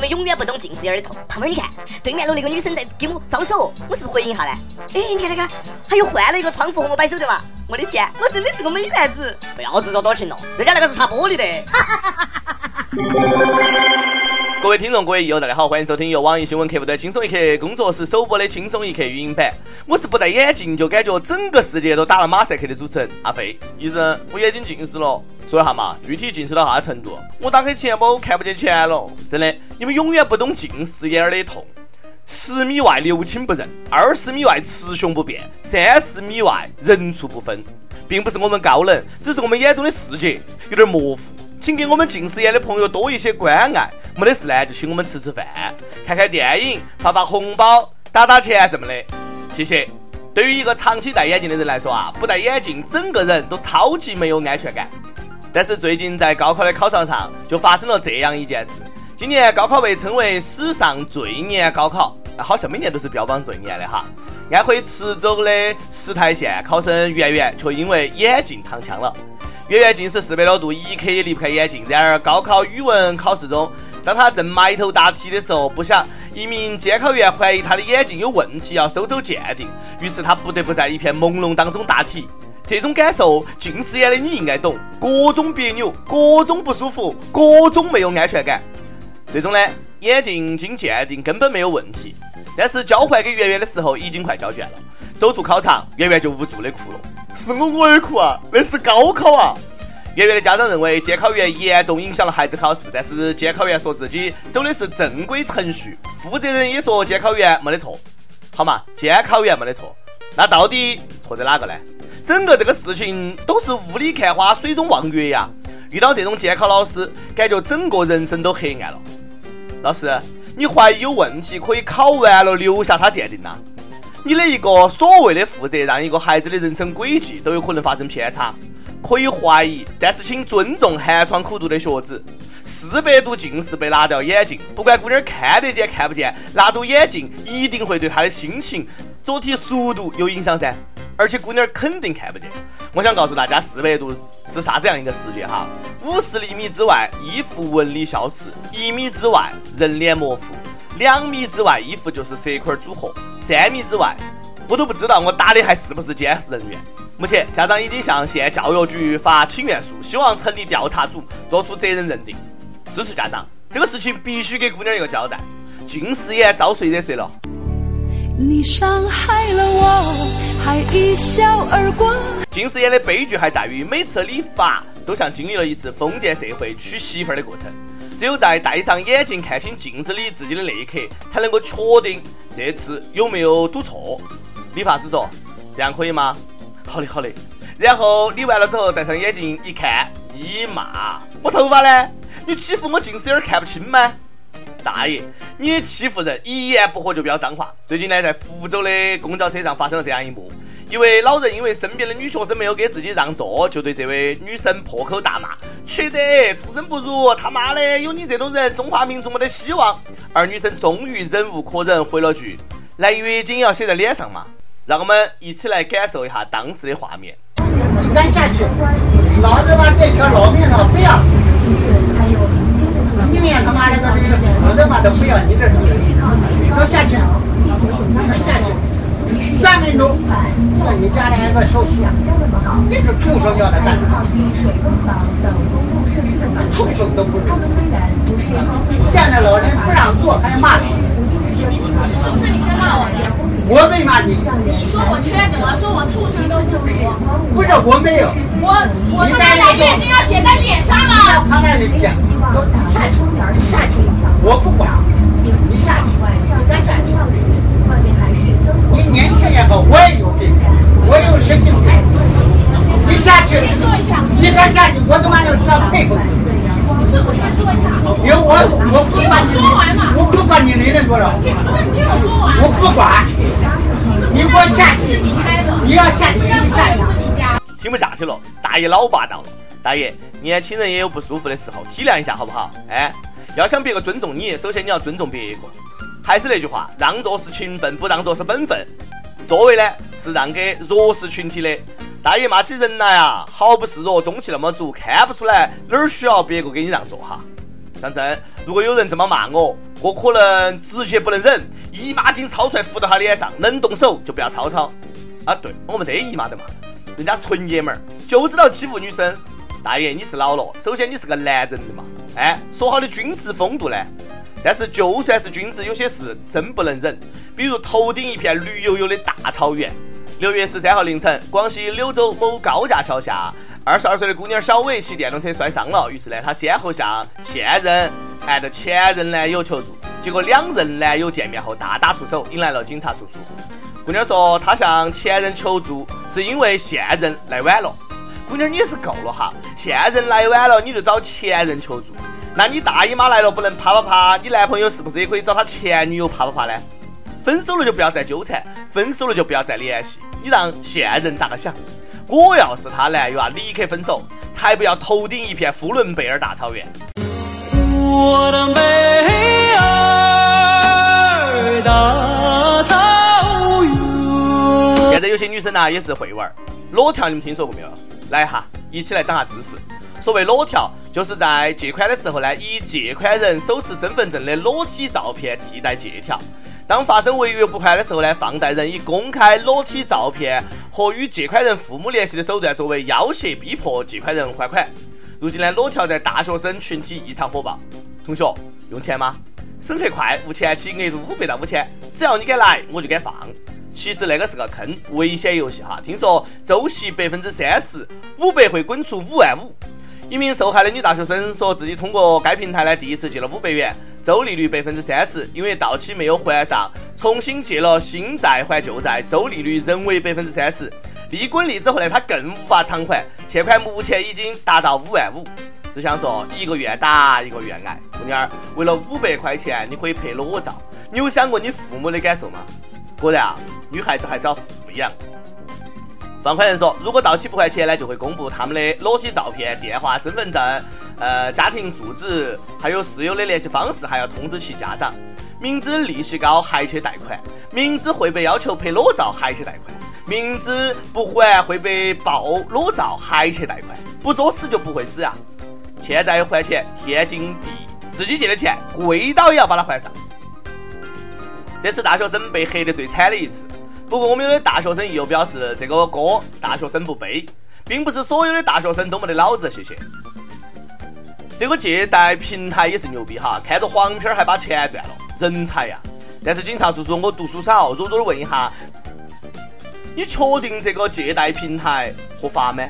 你们永远不懂近视眼的痛。胖妹儿，你看对面楼那个女生在给我招手，我是不是回应一下呢？哎，你看，你看，她又换了一个窗户和我摆手的嘛？我的天，我真的是个美男子！不要自作多情了，人家那个是擦玻璃的。哈 各位听众，各位益友，大家好，欢迎收听由网易新闻客户端轻松一刻工作室首播的轻松一刻语音版。我是不戴眼镜就感觉整个世界都打了马赛克的主持人阿飞。医生，我眼睛近视了，说一下嘛，具体近视到啥程度？我打开钱包看不见钱了，真的，你们永远不懂近视眼的痛。十米外六亲不认，二十米外雌雄不辨，三十米外人畜不分，并不是我们高冷，只是我们眼中的世界有点模糊。请给我们近视眼的朋友多一些关爱，没得事呢就请我们吃吃饭、看看电影、发发红包、打打钱什么的，谢谢。对于一个长期戴眼镜的人来说啊，不戴眼镜整个人都超级没有安全感。但是最近在高考的考场上就发生了这样一件事，今年高考被称为史上最严高考，好像每年都是标榜最严的哈。安徽池州的石台县考生圆圆却因为眼镜躺枪了。圆圆近视四百多度，一刻也离不开眼镜。然而，高考语文考试中，当他正埋头答题的时候，不想一名监考员怀疑他的眼镜有问题，要收走鉴定。于是他不得不在一片朦胧当中答题。这种感受，近视眼的你应该懂。各种别扭，各种不舒服，各种没有安全感。最终呢，眼镜经鉴定根本没有问题。但是交还给圆圆的时候，已经快交卷了。走出考场，圆圆就无助的哭了。是我我也哭啊，那是高考啊！圆圆的家长认为监考员严重影响了孩子考试，但是监考员说自己走的是正规程序，负责人也说监考员没得错。好嘛，监考员没得错，那到底错在哪个呢？整个这个事情都是雾里看花，水中望月呀！遇到这种监考老师，感觉整个人生都黑暗了。老师，你怀疑有问题，可以考完了留下他鉴定呐。你的一个所谓的负责，让一个孩子的人生轨迹都有可能发生偏差，可以怀疑，但是请尊重寒窗苦读的学子。四百度近视被拿掉眼镜，不管姑娘看得见看不见，拿走眼镜一定会对她的心情、做题速度有影响噻。而且姑娘肯定看不见。我想告诉大家，四百度是啥子样一个世界哈？五十厘米之外，衣服纹理消失；一米之外，人脸模糊。两米之外，衣服就是色块组合；三米之外，我都不知道我打的还是不是监视人员。目前，家长已经向县教育局发请愿书，希望成立调查组，做出责任认定。支持家长，这个事情必须给姑娘一个交代。近视眼招谁惹谁了？你伤害了我，还一笑而过。近视眼的悲剧还在于，每次理发都像经历了一次封建社会娶媳妇儿的过程。只有在戴上眼镜看清镜子里自己的那一刻，才能够确定这次有没有赌错。理发师说：“这样可以吗？”“好的，好的。”然后理完了之后，戴上眼镜一看，一骂：“我头发呢？你欺负我近视眼看不清吗？”大爷，你欺负人！一言不合就飙脏话。最近呢，在福州的公交车上发生了这样一幕。一位老人因为身边的女学生没有给自己让座，就对这位女生破口大骂：“缺德，畜生不如！他妈的，有你这种人，中华民族没得希望！”而女生终于忍无可忍，回了句：“来月经要写在脸上嘛！”让我们一起来感受一下当时的画面。你敢下去？老子把这条老命了不要！你连他妈的个这个死的嘛都不要！你这东西，说下去，下去。三分钟，那你家里还个手续？这个畜生要他干什么？畜生都不是。见着老人不让坐还骂你。是不是你先骂我的？我没骂你。你说我缺德，说我畜生都不如。我没有。我我他妈的眼睛要写在脸上了。他那里讲，你下去，你下去，我不管，你下去，你再下去。你年轻也好，我也有病，我有神经病。你下去，你敢下去，我他妈就是要佩服你。不是，我先说一下。因为我我不管你，我不管你理论多少。不是，你听我说完。我不管，你给我下去。你要下去，你下去。听不下去了，大爷老霸道了。大爷，年轻人也有不舒服的时候，体谅一下好不好？哎，要想别个尊重你，首先你要尊重别个。还是那句话，让座是情分，不让座是本分。座位呢是让给弱势群体的。大爷骂起人来啊，毫不示弱，中气那么足，看不出来哪儿需要别个给你让座哈。张真，如果有人这么骂我，我可能直接不能忍，姨妈巾抄出来敷到他脸上，能动手就不要吵吵。啊，对我们得姨妈的嘛，人家纯爷们儿就知道欺负女生。大爷，你是老了，首先你是个男人的嘛，哎，说好的君子风度呢？但是就算是君子，有些事真不能忍，比如头顶一片绿油油的大草原。六月十三号凌晨，广西柳州某高架桥下，二十二岁的姑娘小伟骑电动车摔伤了，于是呢，她先后向现任按照前任男友求助，结果两任男友见面后大打出手，引来了警察叔叔。姑娘说，她向前任求助是因为现任来晚了。姑娘，你也是够了哈！现任来晚了，你就找前任求助。那你大姨妈来了不能啪啪啪，你男朋友是不是也可以找他前女友啪啪啪呢？分手了就不要再纠缠，分手了就不要再联系。你让现任咋个想？我要是他男友啊，立刻分手，才不要头顶一片呼伦贝尔大草原。我的美有些女生呢也是会玩儿，裸跳你们听说过没有？来哈，一起来长下知识。所谓裸跳，就是在借款的时候呢，以借款人手持身份证的裸体照片替代借条。当发生违约不还的时候呢，放贷人以公开裸体照片和与借款人父母联系的手段作为要挟，逼迫借款人还款。如今呢，裸跳在大学生群体异常火爆。同学，用钱吗？审核快，无前期额度五百到五千，只要你敢来，我就敢放。其实那个是个坑，危险游戏哈。听说周息百分之三十，五百会滚出五万五。一名受害的女大学生说自己通过该平台呢，第一次借了五百元，周利率百分之三十，因为到期没有还上，重新借了新债还旧债，周利率仍为百分之三十。利滚利之后呢，她更无法偿还，欠款目前已经达到五万五。只想说，一个愿打一个愿挨。姑娘，为了五百块钱，你可以拍裸照，你有想过你父母的感受吗？果然啊，女孩子还是要富养。放款人说，如果到期不还钱呢，就会公布他们的裸体照片、电话、身份证、呃家庭住址，还有室友的联系方式，还要通知其家长。明知利息高还去贷款，明知会被要求拍裸照还去贷款，明知不还会被爆裸照还去贷款，不作死就不会死啊！欠债还钱天经地义，自己借的钱跪倒也要把它还上。这是大学生被黑得最惨的一次。不过我们有的大学生又表示，这个锅大学生不背，并不是所有的大学生都没得脑子。谢谢。这个借贷平台也是牛逼哈，看着黄片还把钱赚了，人才呀！但是警察叔叔，我读书少，弱弱的问一下，你确定这个借贷平台合法吗？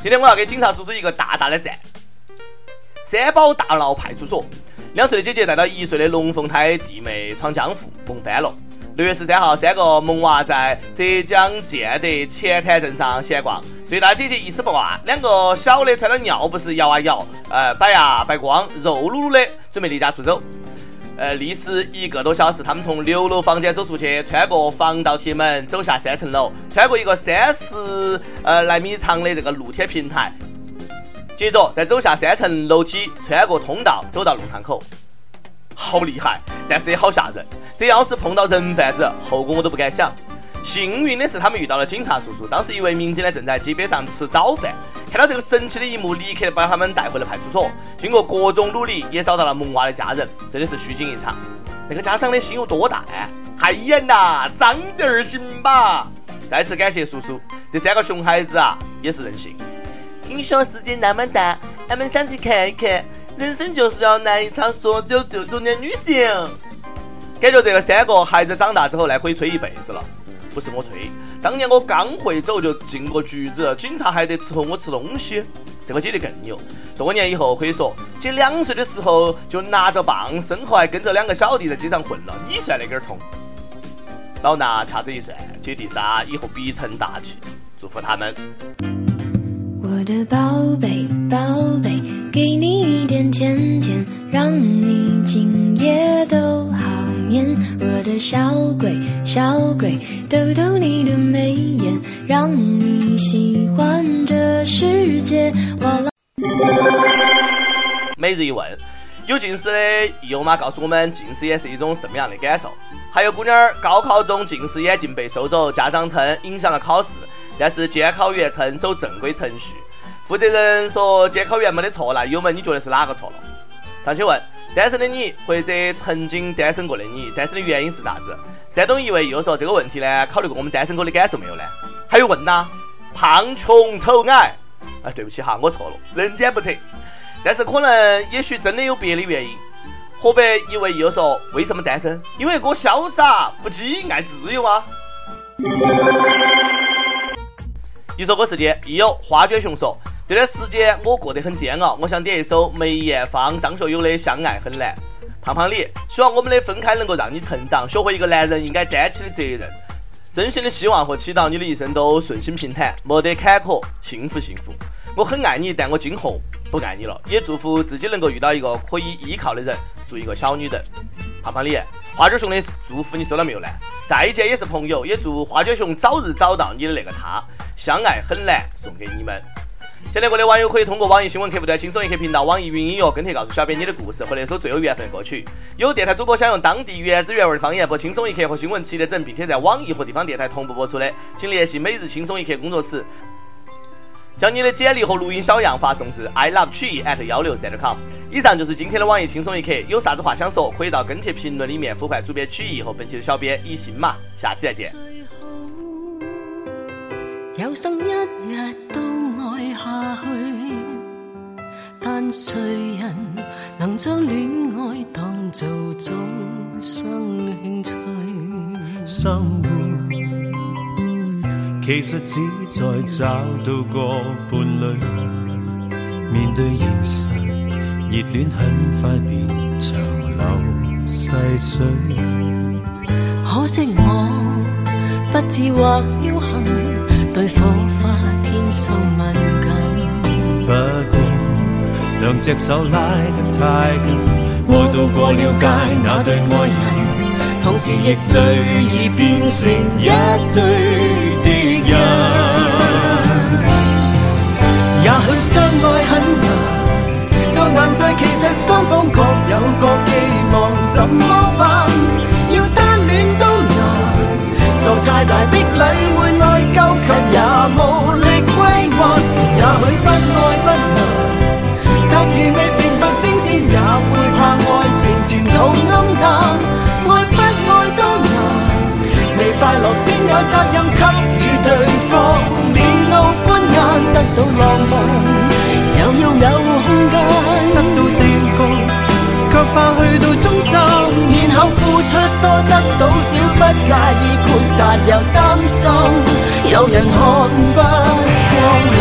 今天我要给警察叔叔一个大大的赞。三宝大闹派出所，两岁的姐姐带到一岁的龙凤胎弟妹闯江湖，萌翻了。六月十三号，三个萌娃在浙江建德前滩镇上闲逛，最大姐姐一丝不挂，两个小的穿着尿不湿摇啊摇，呃摆啊摆光，肉噜噜的，准备离家出走。呃，历时一个多小时，他们从六楼房间走出去，穿过防盗铁门，走下三层楼，穿过一个三十呃来米长的这个露天平台，接着再走下三层楼梯，穿过通道，走到弄堂口。好厉害，但是也好吓人。这要是碰到人贩子，后果我都不敢想。幸运的是，他们遇到了警察叔叔。当时一位民警呢正在街边上吃早饭，看到这个神奇的一幕，立刻把他们带回了派出所。经过各种努力，也找到了萌娃的家人。真的是虚惊一场。那个家长的心有多大？太严呐，长点儿行吧？再次感谢叔叔。这三个熊孩子啊，也是任性。听说世界那么大，俺们想去看一看。人生就是要来一场说走就走的旅行。感觉这个三个孩子长大之后呢，可以吹一辈子了。不是我吹，当年我刚会走就进过局子，警察还得伺候我吃东西。这个姐姐更牛，多年以后可以说，姐两岁的时候就拿着棒，身后还跟着两个小弟在街上混了。你算那根葱？老衲掐指一算，姐弟仨以后必成大器，祝福他们。我的宝贝，宝贝，给你一点甜甜，让你今夜都好眠。我的小鬼，小鬼，逗逗你的眉眼，让你喜欢这世界。每日一问：有近视的益友妈告诉我们，近视眼是一种什么样的感受？还有姑娘高考中近视眼镜被收走，家长称影响了考试，但是监考员称走正规程序。负责人说监考员没得错，那友们你觉得是哪个错了？上去问：单身的你，或者曾经单身过的你，单身的原因是啥子？山东一位又说这个问题呢，考虑过我们单身狗的感受没有呢？还有问呐，胖穷丑矮？哎，对不起哈，我错了，人间不测。但是可能也许真的有别的原因。河北一位又说：为什么单身？因为我潇洒不羁，爱自由啊。一首歌时间，亦有花卷熊说：这段时间我过得很煎熬，我想点一首梅艳芳、张学友的《相爱很难》。胖胖李，希望我们的分开能够让你成长，学会一个男人应该担起的责任。真心的希望和祈祷你的一生都顺心平坦，没得坎坷，幸福幸福。我很爱你，但我今后不爱你了。也祝福自己能够遇到一个可以依靠的人，做一个小女人。胖胖你，花卷熊的祝福你收到没有呢？再见也是朋友，也祝花卷熊早日找到你的那个他。相爱很难，送给你们。现在国内网友可以通过网易新闻客户端轻松一刻频道、网易云音乐跟帖告诉小编你的故事和那首最有缘分的歌曲。有电台主播想用当地原汁原味的方言播轻松一刻和新闻七点整，并且在网易和地方电台同步播出的，请联系每日轻松一刻工作室，将你的简历和录音小样发送至 i love 曲艺 at 幺六三点 com。以上就是今天的网易轻松一刻，有啥子话想说，可以到跟帖评论里面呼唤主编曲艺和本期的小编一心嘛。下期再见。有生一日都爱下去，但谁人能将恋爱当做终生兴趣？生活其实只在找到个伴侣，面对现实，热恋很快变长流细水。可惜我不智或侥幸。对火花天生敏感，不过两只手拉得太紧，爱到过了界那对爱人，同时亦最易变成一对也许相爱很难，就难在其实双方各有各寄望，怎么办？要单恋都难，受太大的礼会内疚。却也无力归还，也许不爱不能，但如未成佛升仙，也会怕爱情前途暗淡。爱不爱都难，未快乐先有责任给予对不介意豁达又担心。有人看不过眼，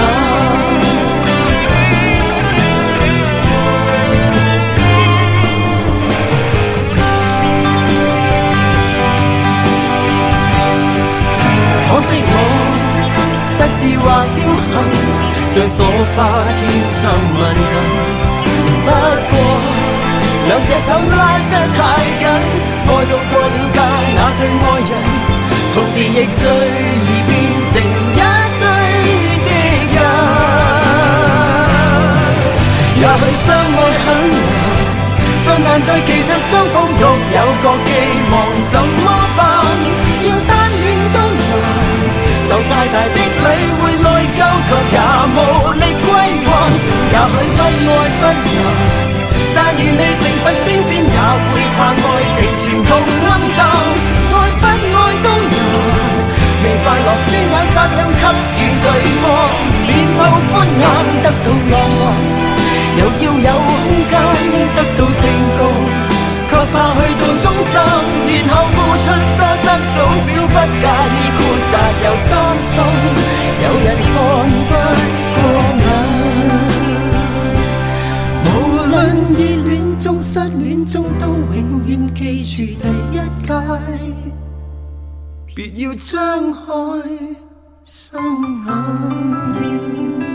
可惜我不智或侥幸，对火花也许相爱很难，再难在其实双方各有各寄望，怎么办？要单恋都难，受太大的礼会内疚，却也无力归还。也许不爱不难，但愿未成佛升仙，也会怕爱情前途暗淡。爱不爱都难。未快乐先有责任给中，都永远记住第一届。别要张开双眼。